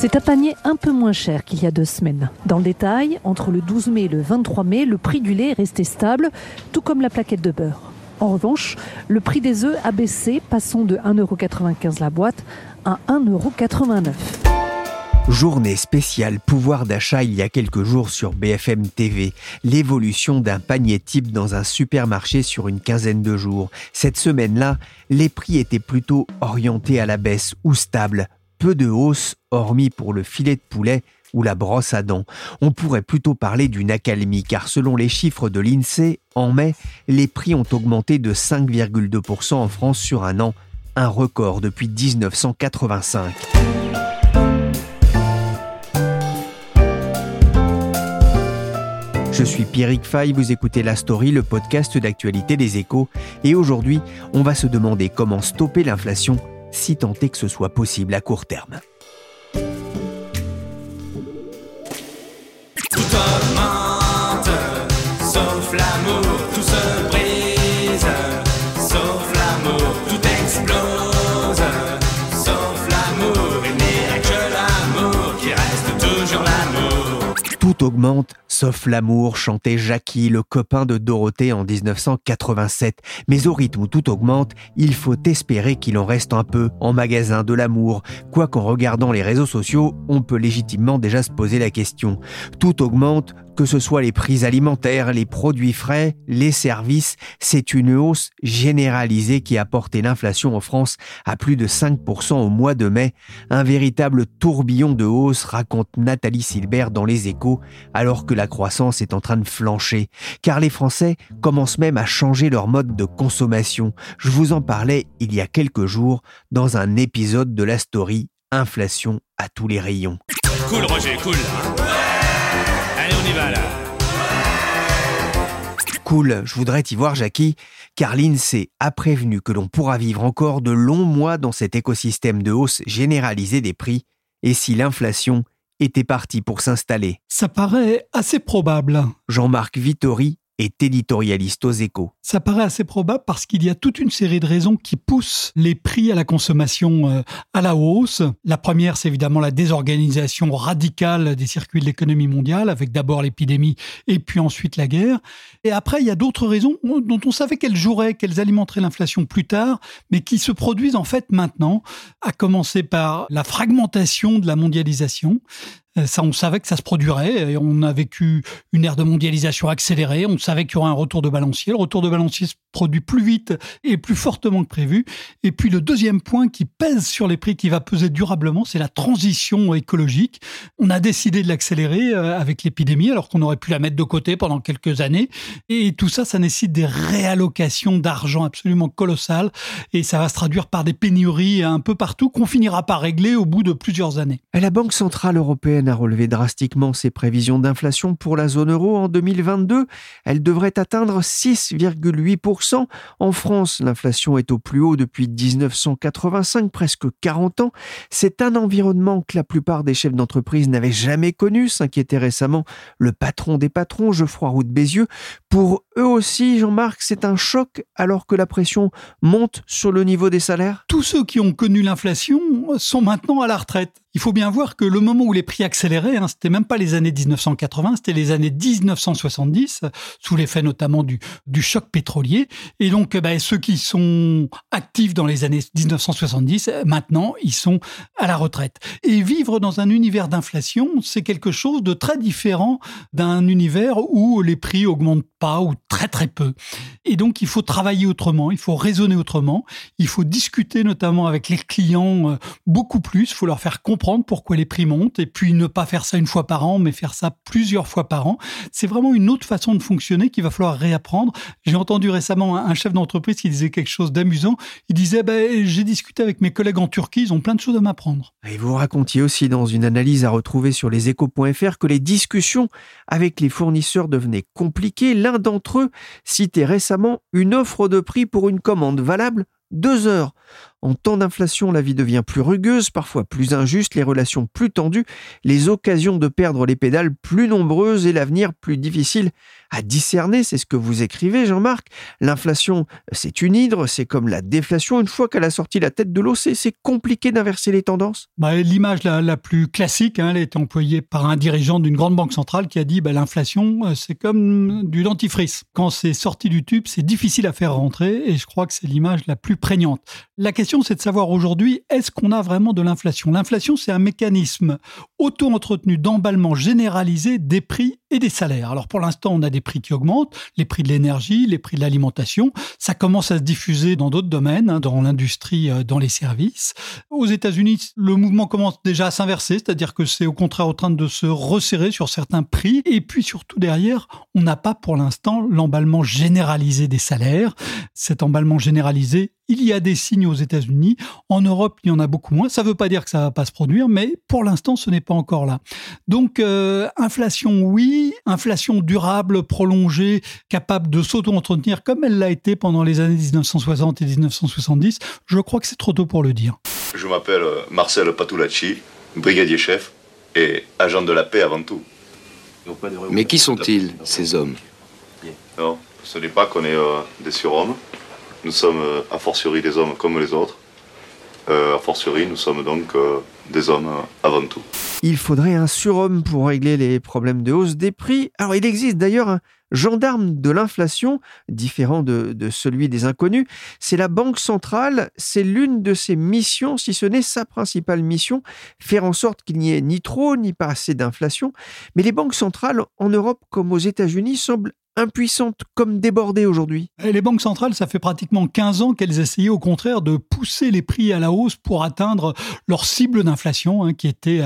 C'est un panier un peu moins cher qu'il y a deux semaines. Dans le détail, entre le 12 mai et le 23 mai, le prix du lait est resté stable, tout comme la plaquette de beurre. En revanche, le prix des œufs a baissé, passant de 1,95€ la boîte à 1,89€. Journée spéciale pouvoir d'achat il y a quelques jours sur BFM TV. L'évolution d'un panier type dans un supermarché sur une quinzaine de jours. Cette semaine-là, les prix étaient plutôt orientés à la baisse ou stables, peu de hausse, hormis pour le filet de poulet ou la brosse à dents. On pourrait plutôt parler d'une accalmie, car selon les chiffres de l'INSEE, en mai, les prix ont augmenté de 5,2% en France sur un an, un record depuis 1985. Je suis Pierrick Fay, vous écoutez La Story, le podcast d'actualité des échos, et aujourd'hui, on va se demander comment stopper l'inflation si tant est que ce soit possible à court terme. Tout augmente, sauf l'amour, chantait Jackie, le copain de Dorothée en 1987. Mais au rythme où tout augmente, il faut espérer qu'il en reste un peu en magasin de l'amour. Quoi qu'en regardant les réseaux sociaux, on peut légitimement déjà se poser la question. Tout augmente, que ce soit les prix alimentaires, les produits frais, les services, c'est une hausse généralisée qui a porté l'inflation en France à plus de 5% au mois de mai. Un véritable tourbillon de hausse, raconte Nathalie Silbert dans Les Échos, alors que la croissance est en train de flancher. Car les Français commencent même à changer leur mode de consommation. Je vous en parlais il y a quelques jours dans un épisode de la story Inflation à tous les rayons. Cool Roger, cool. Cool, je voudrais t'y voir Jackie, car l'INSEE a prévenu que l'on pourra vivre encore de longs mois dans cet écosystème de hausse généralisée des prix, et si l'inflation était partie pour s'installer? Ça paraît assez probable. Jean-Marc Vittori est éditorialiste aux échos. Ça paraît assez probable parce qu'il y a toute une série de raisons qui poussent les prix à la consommation euh, à la hausse. La première, c'est évidemment la désorganisation radicale des circuits de l'économie mondiale, avec d'abord l'épidémie et puis ensuite la guerre. Et après, il y a d'autres raisons dont on savait qu'elles joueraient, qu'elles alimenteraient l'inflation plus tard, mais qui se produisent en fait maintenant, à commencer par la fragmentation de la mondialisation. Euh, on savait que ça se produirait. Et on a vécu une ère de mondialisation accélérée. On savait qu'il y aurait un retour de balancier. Le retour de balancier se produit plus vite et plus fortement que prévu. Et puis le deuxième point qui pèse sur les prix, qui va peser durablement, c'est la transition écologique. On a décidé de l'accélérer euh, avec l'épidémie, alors qu'on aurait pu la mettre de côté pendant quelques années. Et tout ça, ça nécessite des réallocations d'argent absolument colossales. Et ça va se traduire par des pénuries un peu partout qu'on finira par régler au bout de plusieurs années. La Banque Centrale Européenne a relevé drastiquement ses prévisions d'inflation pour la zone euro en 2022. Elle devrait atteindre 6,8%. En France, l'inflation est au plus haut depuis 1985, presque 40 ans. C'est un environnement que la plupart des chefs d'entreprise n'avaient jamais connu, s'inquiétait récemment le patron des patrons, Geoffroy Roux de Bézieux. Pour eux aussi, Jean-Marc, c'est un choc alors que la pression monte sur le niveau des salaires? Tous ceux qui ont connu l'inflation sont maintenant à la retraite. Il faut bien voir que le moment où les prix accéléraient, hein, c'était même pas les années 1980, c'était les années 1970, sous l'effet notamment du, choc pétrolier. Et donc, bah, ceux qui sont actifs dans les années 1970, maintenant, ils sont à la retraite. Et vivre dans un univers d'inflation, c'est quelque chose de très différent d'un univers où les prix augmentent pas ou très très peu. Et donc, il faut travailler autrement, il faut raisonner autrement, il faut discuter notamment avec les clients euh, beaucoup plus, il faut leur faire comprendre comprendre pourquoi les prix montent et puis ne pas faire ça une fois par an, mais faire ça plusieurs fois par an. C'est vraiment une autre façon de fonctionner qu'il va falloir réapprendre. J'ai entendu récemment un chef d'entreprise qui disait quelque chose d'amusant. Il disait, ben, j'ai discuté avec mes collègues en Turquie, ils ont plein de choses à m'apprendre. Et vous racontiez aussi dans une analyse à retrouver sur leséchos.fr que les discussions avec les fournisseurs devenaient compliquées. L'un d'entre eux citait récemment une offre de prix pour une commande valable deux heures. En temps d'inflation, la vie devient plus rugueuse, parfois plus injuste, les relations plus tendues, les occasions de perdre les pédales plus nombreuses et l'avenir plus difficile à discerner. C'est ce que vous écrivez, Jean-Marc. L'inflation, c'est une hydre, c'est comme la déflation. Une fois qu'elle a sorti la tête de l'eau, c'est compliqué d'inverser les tendances. Bah, l'image la, plus classique, hein, elle est employée par un dirigeant d'une grande banque centrale qui a dit bah, l'inflation, euh, c'est comme du dentifrice. Quand c'est sorti du tube, c'est difficile à faire rentrer et je crois que c'est l'image la plus prégnante. La question c'est de savoir aujourd'hui, est-ce qu'on a vraiment de l'inflation? L'inflation, c'est un mécanisme auto-entretenu d'emballement généralisé des prix et des salaires. Alors pour l'instant, on a des prix qui augmentent, les prix de l'énergie, les prix de l'alimentation. Ça commence à se diffuser dans d'autres domaines, hein, dans l'industrie, euh, dans les services. Aux États-Unis, le mouvement commence déjà à s'inverser, c'est-à-dire que c'est au contraire en train de se resserrer sur certains prix. Et puis surtout derrière, on n'a pas pour l'instant l'emballement généralisé des salaires. Cet emballement généralisé, il y a des signes aux États-Unis. En Europe, il y en a beaucoup moins. Ça ne veut pas dire que ça ne va pas se produire, mais pour l'instant, ce n'est pas encore là. Donc, euh, inflation, oui. Inflation durable, prolongée, capable de s'auto-entretenir comme elle l'a été pendant les années 1960 et 1970. Je crois que c'est trop tôt pour le dire. Je m'appelle Marcel Patulacci, brigadier chef et agent de la paix avant tout. Mais qui sont-ils, ces hommes? Non, ce n'est pas qu'on est euh, des surhommes. Nous sommes euh, a fortiori des hommes comme les autres. Euh, a fortiori, nous sommes donc euh, des hommes avant tout. Il faudrait un surhomme pour régler les problèmes de hausse des prix. Alors il existe d'ailleurs un gendarme de l'inflation, différent de, celui des inconnus. C'est la Banque centrale, c'est l'une de ses missions, si ce n'est sa principale mission, faire en sorte qu'il n'y ait ni trop ni pas assez d'inflation. Mais les banques centrales, en Europe comme aux États-Unis, semblent impuissantes comme débordées aujourd'hui Les banques centrales, ça fait pratiquement 15 ans qu'elles essayaient au contraire de pousser les prix à la hausse pour atteindre leur cible d'inflation hein, qui était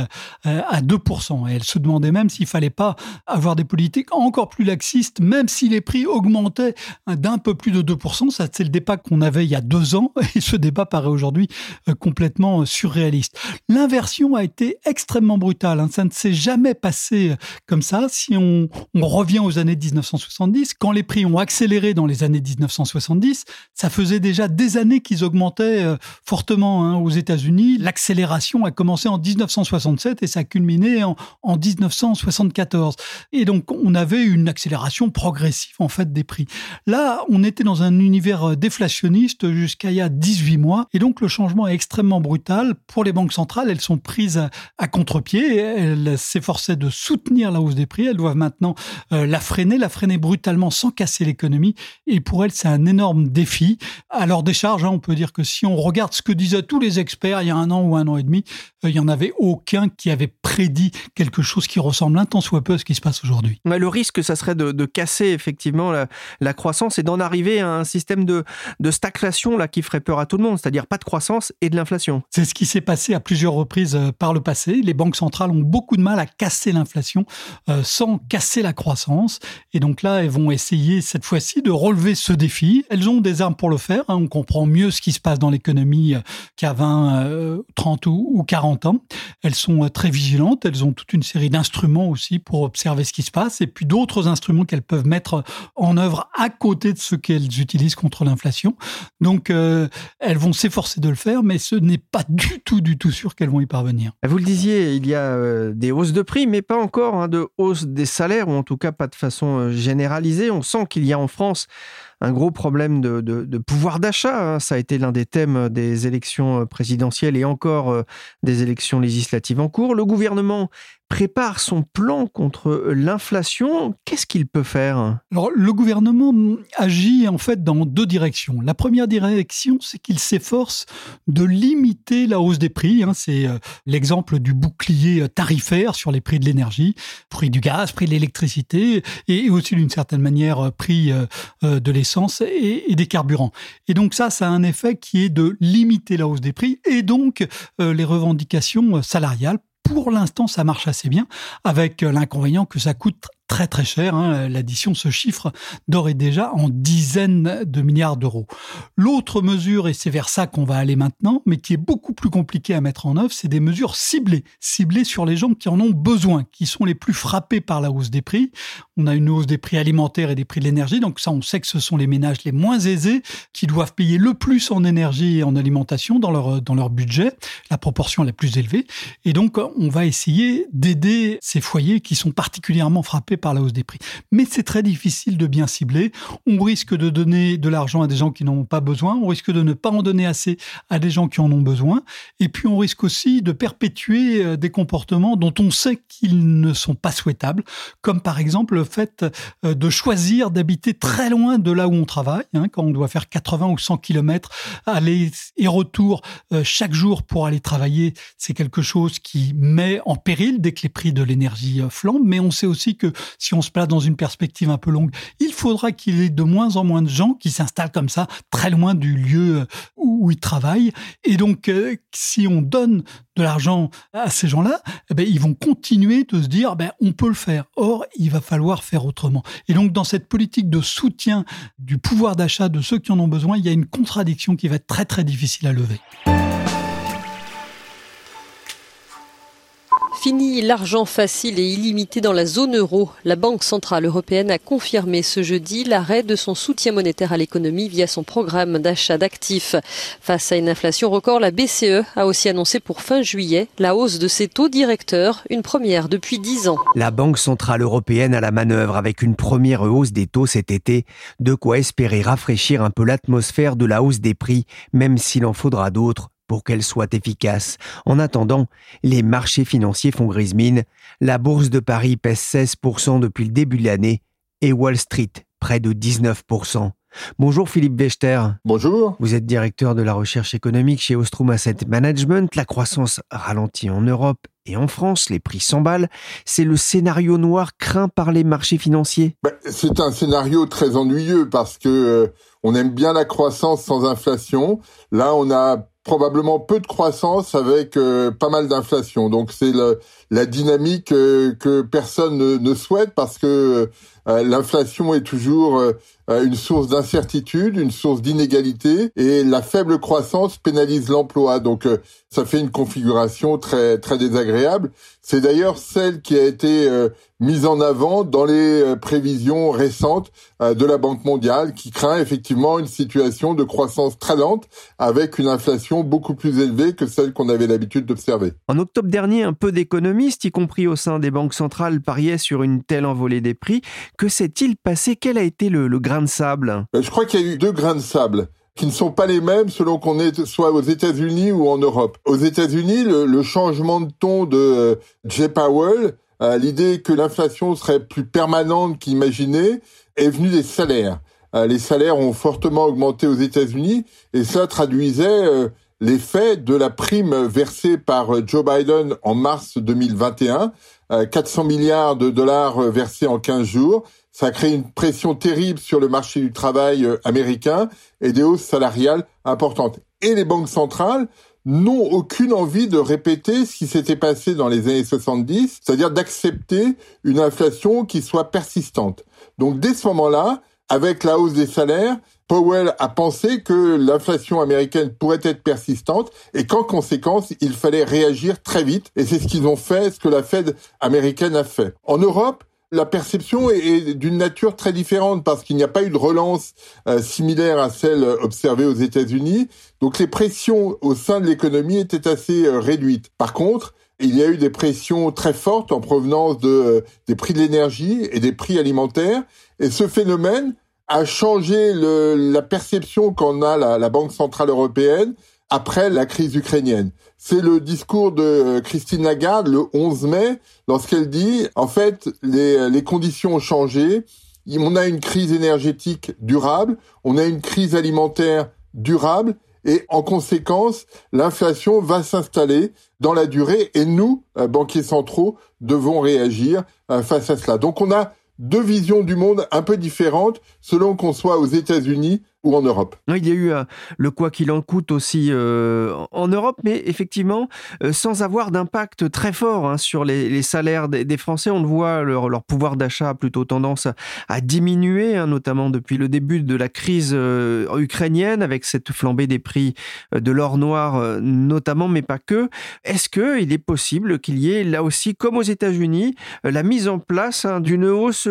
euh, à 2%. Et elles se demandaient même s'il fallait pas avoir des politiques encore plus laxistes, même si les prix augmentaient d'un peu plus de 2%. Ça, c'est le débat qu'on avait il y a deux ans et ce débat paraît aujourd'hui euh, complètement surréaliste. L'inversion a été extrêmement brutale. Hein. Ça ne s'est jamais passé euh, comme ça. Si on revient aux années 1960, quand les prix ont accéléré dans les années 1970, ça faisait déjà des années qu'ils augmentaient euh, fortement hein, aux États-Unis. L'accélération a commencé en 1967 et ça a culminé en, 1974. Et donc, on avait une accélération progressive en fait des prix. Là, on était dans un univers euh, déflationniste jusqu'à il y a 18 mois. Et donc, le changement est extrêmement brutal. Pour les banques centrales, elles sont prises à, contre-pied. Elles s'efforçaient de soutenir la hausse des prix. Elles doivent maintenant euh, la freiner, la freiner brutalement sans casser l'économie. Et pour elle, c'est un énorme défi. À leur décharge, hein, on peut dire que si on regarde ce que disaient tous les experts il y a un an ou un an et demi, euh, il n'y en avait aucun qui avait prédit quelque chose qui ressemble un tant soit peu à ce qui se passe aujourd'hui. le risque, ça serait de, casser effectivement la, croissance et d'en arriver à un système de, de stagflation là, qui ferait peur à tout le monde, c'est-à-dire pas de croissance et de l'inflation. C'est ce qui s'est passé à plusieurs reprises euh, par le passé. Les banques centrales ont beaucoup de mal à casser l'inflation euh, sans casser la croissance. Et donc là, elles vont essayer cette fois-ci de relever ce défi. Elles ont des armes pour le faire. Hein. On comprend mieux ce qui se passe dans l'économie euh, qu'à 20, 30 euh, ou 40 ans. Elles sont euh, très vigilantes. Elles ont toute une série d'instruments aussi pour observer ce qui se passe et puis d'autres instruments qu'elles peuvent mettre en œuvre à côté de ce qu'elles utilisent contre l'inflation. Donc, elles vont s'efforcer de le faire, mais ce n'est pas du tout, du tout sûr qu'elles vont y parvenir. Vous le disiez, il y a des hausses de prix, mais pas encore hein, de hausse des salaires, ou en tout cas pas de façon générale on sent qu'il y a en France un gros problème de, pouvoir d'achat. Hein. Ça a été l'un des thèmes des élections présidentielles et encore euh, des élections législatives en cours. Le gouvernement prépare son plan contre l'inflation. Qu'est-ce qu'il peut faire? Alors, le gouvernement agit en fait dans deux directions. La première direction, c'est qu'il s'efforce de limiter la hausse des prix. Hein. C'est euh, l'exemple du bouclier tarifaire sur les prix de l'énergie, prix du gaz, prix de l'électricité et aussi d'une certaine manière prix euh, de l'essence et, des carburants. Et donc ça, ça a un effet qui est de limiter la hausse des prix et donc les revendications salariales pour l'instant, ça marche assez bien, avec l'inconvénient que ça coûte très très cher. Hein. L'addition se chiffre d'ores et déjà en dizaines de milliards d'euros. L'autre mesure, et c'est vers ça qu'on va aller maintenant, mais qui est beaucoup plus compliqué à mettre en œuvre, c'est des mesures ciblées, ciblées sur les gens qui en ont besoin, qui sont les plus frappés par la hausse des prix. On a une hausse des prix alimentaires et des prix de l'énergie, donc ça on sait que ce sont les ménages les moins aisés qui doivent payer le plus en énergie et en alimentation dans leur, dans leur budget, la proportion la plus élevée. Et donc on va essayer d'aider ces foyers qui sont particulièrement frappés par la hausse des prix. Mais c'est très difficile de bien cibler. On risque de donner de l'argent à des gens qui n'en ont pas besoin. On risque de ne pas en donner assez à des gens qui en ont besoin. Et puis on risque aussi de perpétuer euh, des comportements dont on sait qu'ils ne sont pas souhaitables, comme par exemple le fait euh, de choisir d'habiter très loin de là où on travaille, hein, quand on doit faire 80 ou 100 kilomètres aller et retour euh, chaque jour pour aller travailler. C'est quelque chose qui met en péril dès que les prix de l'énergie flambent. Mais on sait aussi que si on se place dans une perspective un peu longue, il faudra qu'il y ait de moins en moins de gens qui s'installent comme ça, très loin du lieu euh, où ils travaillent. Et donc, euh, si on donne de l'argent à ces gens-là, eh ben, ils vont continuer de se dire, ben, on peut le faire. Or, il va falloir faire autrement. Et donc, dans cette politique de soutien du pouvoir d'achat de ceux qui en ont besoin, il y a une contradiction qui va être très, très difficile à lever. Fini l'argent facile et illimité dans la zone euro. La Banque centrale européenne a confirmé ce jeudi l'arrêt de son soutien monétaire à l'économie via son programme d'achat d'actifs. Face à une inflation record, la BCE a aussi annoncé pour fin juillet la hausse de ses taux directeurs, une première depuis dix ans. La Banque centrale européenne a la manœuvre avec une première hausse des taux cet été, de quoi espérer rafraîchir un peu l'atmosphère de la hausse des prix, même s'il en faudra d'autres pour qu'elle soit efficace. En attendant, les marchés financiers font grise mine. La bourse de Paris pèse 16% depuis le début de l'année et Wall Street près de 19%. Bonjour Philippe Wechter. Bonjour. Vous êtes directeur de la recherche économique chez Ostrom Asset Management. La croissance ralentit en Europe et en France, les prix s'emballent. C'est le scénario noir craint par les marchés financiers? Ben, c'est un scénario très ennuyeux parce que euh, on aime bien la croissance sans inflation. Là, on a probablement peu de croissance avec euh, pas mal d'inflation. Donc c'est la dynamique euh, que personne ne, souhaite parce que l'inflation est toujours une source d'incertitude, une source d'inégalité et la faible croissance pénalise l'emploi. Donc ça fait une configuration très très désagréable. C'est d'ailleurs celle qui a été mise en avant dans les prévisions récentes de la Banque mondiale qui craint effectivement une situation de croissance très lente avec une inflation beaucoup plus élevée que celle qu'on avait l'habitude d'observer. En octobre dernier, un peu d'économistes, y compris au sein des banques centrales, pariaient sur une telle envolée des prix. Que s'est-il passé? Quel a été le, grain de sable? Euh, Je crois qu'il y a eu deux grains de sable qui ne sont pas les mêmes selon qu'on soit aux États-Unis ou en Europe. Aux États-Unis, le, changement de ton de euh, Jay Powell, euh, l'idée que l'inflation serait plus permanente qu'imaginée, est venue des salaires. les salaires ont fortement augmenté aux États-Unis et ça traduisait l'effet de la prime versée par Joe Biden en mars 2021, 400 euh, milliards de dollars euh, versés en 15 jours. Ça a créé une pression terrible sur le marché du travail américain et des hausses salariales importantes. Et les banques centrales n'ont aucune envie de répéter ce qui s'était passé dans les années 70, c'est-à-dire d'accepter une inflation qui soit persistante. Donc dès ce moment-là, avec la hausse des salaires, Powell a pensé que l'inflation américaine pourrait être persistante et qu'en conséquence, il fallait réagir très vite. Et c'est ce qu'ils ont fait, ce que la Fed américaine a fait. En Europe, la perception est d'une nature très différente parce qu'il n'y a pas eu de relance euh, similaire à celle observée aux États-Unis. Donc les pressions au sein de l'économie étaient assez euh, réduites. Par contre, il y a eu des pressions très fortes en provenance euh, des prix de l'énergie et des prix alimentaires. Et ce phénomène a changé la perception qu'en a la, Banque centrale européenne après la crise ukrainienne. C'est le discours de euh, Christine Lagarde le 11 mai lorsqu'elle dit en fait les, les conditions ont changé, on a une crise énergétique durable, on a une crise alimentaire durable et en conséquence, l'inflation va s'installer dans la durée et nous, euh, banquiers centraux, devons réagir euh, face à cela. Donc on a deux visions du monde un peu différentes selon qu'on soit aux États-Unis ou en Europe. Il y a eu euh, le quoi qu'il en coûte aussi euh, en Europe, mais effectivement euh, sans avoir d'impact très fort hein, sur les, salaires des, Français. On le voit, leur, pouvoir d'achat a plutôt tendance à, diminuer, hein, notamment depuis le début de la crise ukrainienne, avec cette flambée des prix de l'or noir notamment, mais pas que. Est-ce qu'il est possible qu'il y ait là aussi, comme aux États-Unis, la mise en place hein, d'une hausse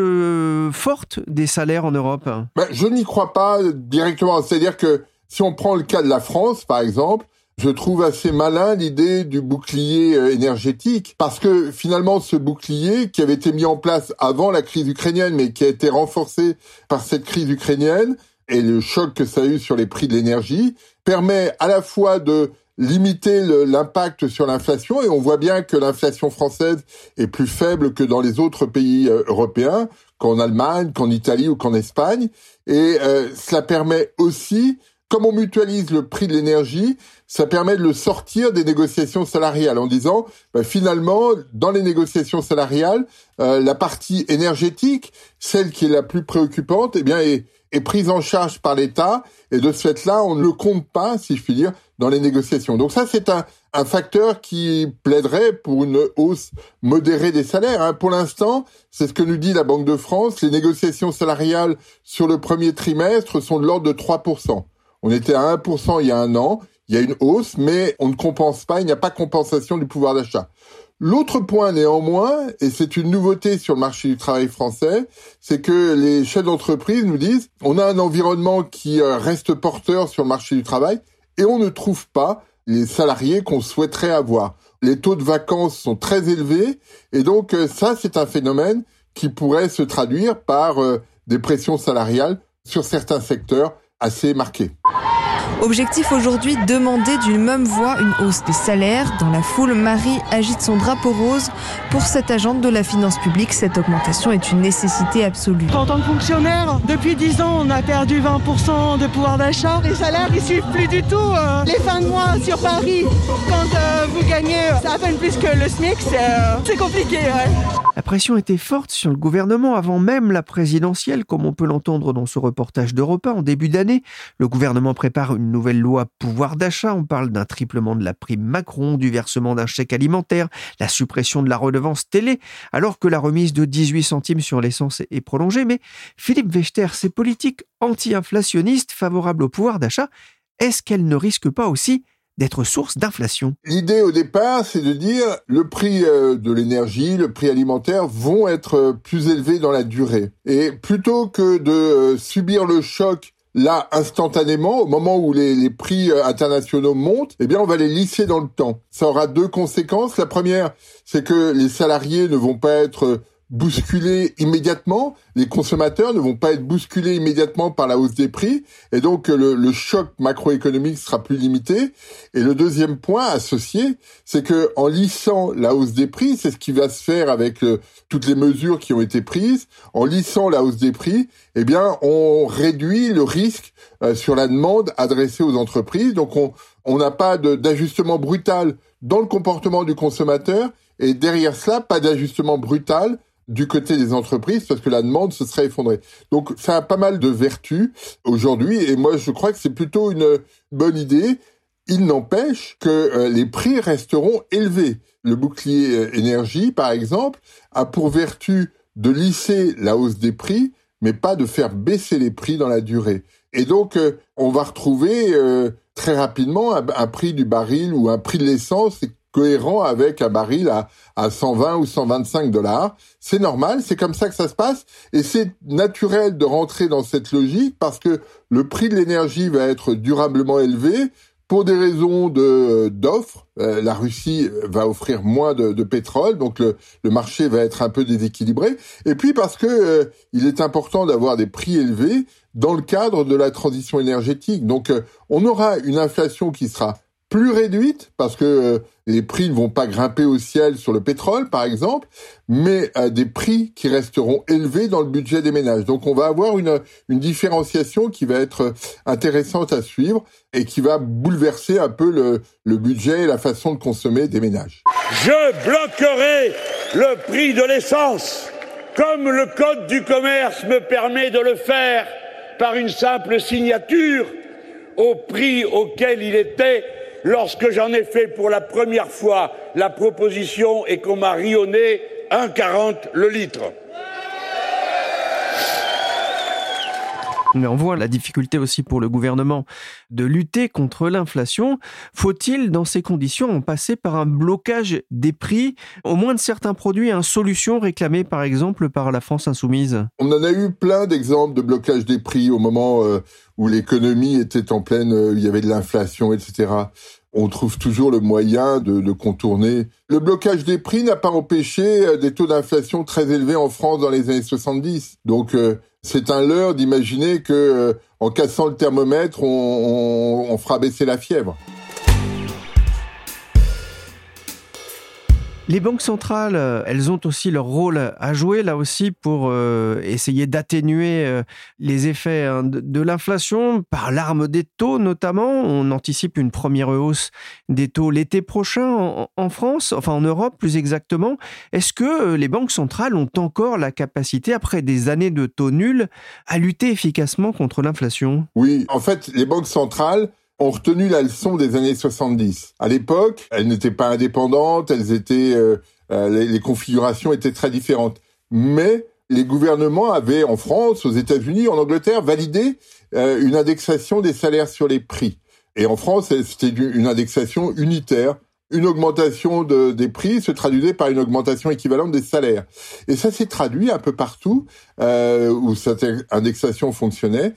forte des salaires en Europe? Ben, Je n'y crois pas directement. C'est-à-dire que si on prend le cas de la France, par exemple, je trouve assez malin l'idée du bouclier euh, énergétique parce que finalement ce bouclier qui avait été mis en place avant la crise ukrainienne mais qui a été renforcé par cette crise ukrainienne et le choc que ça a eu sur les prix de l'énergie permet à la fois de limiter l'impact sur l'inflation et on voit bien que l'inflation française est plus faible que dans les autres pays euh, européens, qu'en Allemagne, qu'en Italie ou qu'en Espagne. Et euh, cela permet aussi, comme on mutualise le prix de l'énergie, ça permet de le sortir des négociations salariales en disant bah, finalement dans les négociations salariales, euh, la partie énergétique, celle qui est la plus préoccupante, eh bien est, est prise en charge par l'État et de ce fait-là, on ne le compte pas, si je puis dire, dans les négociations. Donc ça, c'est un, un facteur qui plaiderait pour une hausse modérée des salaires. Hein. Pour l'instant, c'est ce que nous dit la Banque de France, les négociations salariales sur le premier trimestre sont de l'ordre de 3%. On était à 1% il y a un an, il y a une hausse, mais on ne compense pas, il n'y a pas compensation du pouvoir d'achat. L'autre point néanmoins, et c'est une nouveauté sur le marché du travail français, c'est que les chefs d'entreprise nous disent on a un environnement qui euh, reste porteur sur le marché du travail et on ne trouve pas les salariés qu'on souhaiterait avoir. Les taux de vacances sont très élevés et donc euh, ça c'est un phénomène qui pourrait se traduire par euh, des pressions salariales sur certains secteurs assez marquées. Objectif aujourd'hui, demander d'une même voix une hausse des salaires. Dans la foule, Marie agite son drapeau rose. Pour cette agente de la finance publique, cette augmentation est une nécessité absolue. En tant que fonctionnaire, depuis 10 ans, on a perdu 20% de pouvoir d'achat. Les salaires, ils suivent plus du tout. Euh, les fins de mois sur Paris, quand euh, vous gagnez à peine plus que le SMIC, c'est euh, compliqué. La pression était forte sur le gouvernement avant même la présidentielle, comme on peut l'entendre dans ce reportage d'Europe 1 en début d'année. Le gouvernement prépare une nouvelle loi pouvoir d'achat. On parle d'un triplement de la prime Macron, du versement d'un chèque alimentaire, la suppression de la redevance télé, alors que la remise de 18 centimes sur l'essence est prolongée. Mais Philippe Wechter, ces politiques anti-inflationnistes favorables au pouvoir d'achat, est-ce qu'elles ne risquent pas aussi d'être source d'inflation? L'idée au départ, c'est de dire le prix euh, de l'énergie, le prix alimentaire vont être euh, plus élevés dans la durée. Et plutôt que de euh, subir le choc là instantanément, au moment où les, prix internationaux montent, eh bien on va les lisser dans le temps. Ça aura deux conséquences. La première, c'est que les salariés ne vont pas être bousculés immédiatement. Les consommateurs ne vont pas être bousculés immédiatement par la hausse des prix, et donc le, le choc macroéconomique sera plus limité. Et le deuxième point associé, c'est que en lissant la hausse des prix, c'est ce qui va se faire avec euh, toutes les mesures qui ont été prises. En lissant la hausse des prix, eh bien, on réduit le risque euh, sur la demande adressée aux entreprises. Donc, on on n'a pas d'ajustement brutal dans le comportement du consommateur, et derrière cela, pas d'ajustement brutal du côté des entreprises parce que la demande se serait effondrée. Donc ça a pas mal de vertus aujourd'hui et moi je crois que c'est plutôt une bonne idée. Il n'empêche que euh, les prix resteront élevés. Le bouclier euh, énergie, par exemple, a pour vertu de lisser la hausse des prix, mais pas de faire baisser les prix dans la durée. Et donc, euh, on va retrouver très rapidement un, un, prix du baril ou un prix de l'essence cohérent avec un baril à, à 120 ou 125 dollars. C'est normal, c'est comme ça que ça se passe, et c'est naturel de rentrer dans cette logique parce que le prix de l'énergie va être durablement élevé pour des raisons de d'offres. Euh, la Russie va offrir moins de, de pétrole, donc le, le, marché va être un peu déséquilibré. Et puis parce que euh, il est important d'avoir des prix élevés dans le cadre de la transition énergétique. Donc euh, on aura une inflation qui sera plus réduite parce que euh, les prix ne vont pas grimper au ciel sur le pétrole, par exemple, mais à des prix qui resteront élevés dans le budget des ménages. Donc on va avoir une, une différenciation qui va être intéressante à suivre et qui va bouleverser un peu le, le budget et la façon de consommer des ménages. Je bloquerai le prix de l'essence comme le Code du commerce me permet de le faire par une simple signature au prix auquel il était lorsque j'en ai fait pour la première fois la proposition et qu'on m'a rionné 1,40 le litre. Mais on voit la difficulté aussi pour le gouvernement de lutter contre l'inflation. Faut-il, dans ces conditions, en passer par un blocage des prix, au moins de certains produits, une solution réclamée par exemple par la France insoumise? On en a eu plein d'exemples de blocage des prix au moment euh, où l'économie était en pleine, euh, il y avait de l'inflation, etc on trouve toujours le moyen de, contourner. Le blocage des prix n'a pas empêché euh, des taux d'inflation très élevés en France dans les années 70. Donc c'est un leurre d'imaginer que euh, en cassant le thermomètre, on fera baisser la fièvre. Les banques centrales, euh, elles ont aussi leur rôle à jouer là aussi pour euh, essayer d'atténuer euh, les effets hein, de, l'inflation par l'arme des taux notamment. On anticipe une première hausse des taux l'été prochain en, France, enfin en Europe plus exactement. Est-ce que les banques centrales ont encore la capacité, après des années de taux nuls, à lutter efficacement contre l'inflation? Oui, en fait, les banques centrales ont retenu la leçon des années 70. À l'époque, elles n'étaient pas indépendantes, elles étaient, euh, euh, les, configurations étaient très différentes. Mais les gouvernements avaient, en France, aux États-Unis, en Angleterre, validé euh, une indexation des salaires sur les prix. Et en France, c'était une indexation unitaire. Une augmentation de, des prix se traduisait par une augmentation équivalente des salaires. Et ça s'est traduit un peu partout où cette indexation fonctionnait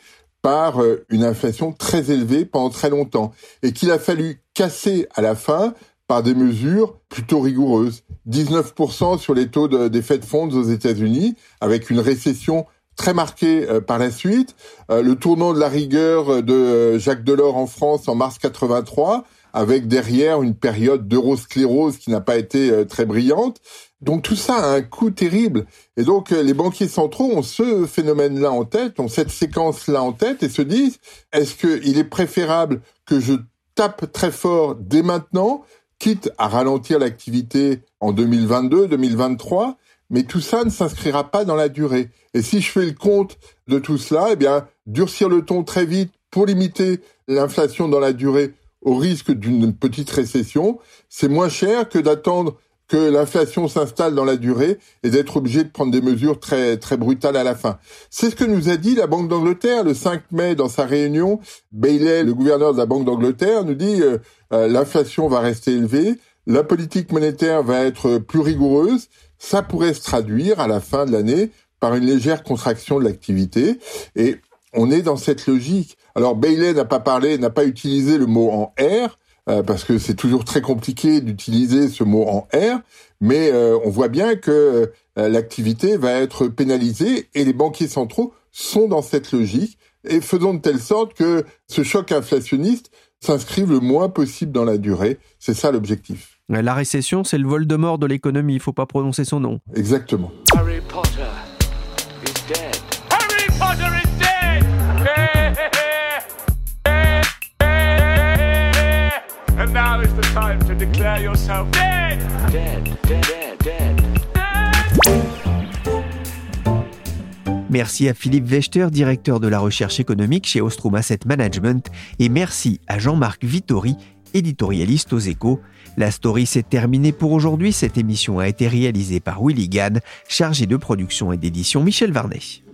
par euh, une inflation très élevée pendant très longtemps et qu'il a fallu casser à la fin par des mesures plutôt rigoureuses. 19% sur les taux de, des Fed Funds aux États-Unis, avec une récession très marquée euh, par la suite, euh, le tournant de la rigueur de Jacques Delors en France en mars 83, avec derrière une période d'eurosclérose qui n'a pas été très brillante, donc tout ça a un coût terrible. Et donc euh, les banquiers centraux ont ce phénomène-là en tête, ont cette séquence-là en tête et se disent, est-ce qu'il est préférable que je tape très fort dès maintenant, quitte à ralentir l'activité en 2022, 2023, mais tout ça ne s'inscrira pas dans la durée. Et si je fais le compte de tout cela, eh bien, durcir le ton très vite pour limiter l'inflation dans la durée au risque d'une petite récession, c'est moins cher que d'attendre que l'inflation s'installe dans la durée et d'être obligé de prendre des mesures très très brutales à la fin. C'est ce que nous a dit la Banque d'Angleterre le 5 mai dans sa réunion. Bailey, le gouverneur de la Banque d'Angleterre, nous dit euh, euh, l'inflation va rester élevée, la politique monétaire va être plus rigoureuse. Ça pourrait se traduire à la fin de l'année par une légère contraction de l'activité et on est dans cette logique. Alors Bailey n'a pas parlé, n'a pas utilisé le mot en R, euh, parce que c'est toujours très compliqué d'utiliser ce mot en R, mais euh, on voit bien que euh, l'activité va être pénalisée et les banquiers centraux sont dans cette logique et faisons de telle sorte que ce choc inflationniste s'inscrive le moins possible dans la durée. C'est ça l'objectif. La récession, c'est le vol de mort de l'économie, il faut pas prononcer son nom. Exactement. Harry Potter is dead. Merci à Philippe Wechter, directeur de la recherche économique chez Ostrom Asset Management, et merci à Jean-Marc Vittori, éditorialiste aux échos. La story s'est terminée pour aujourd'hui. Cette émission a été réalisée par Willy Gann, chargé de production et d'édition Michel Varnet.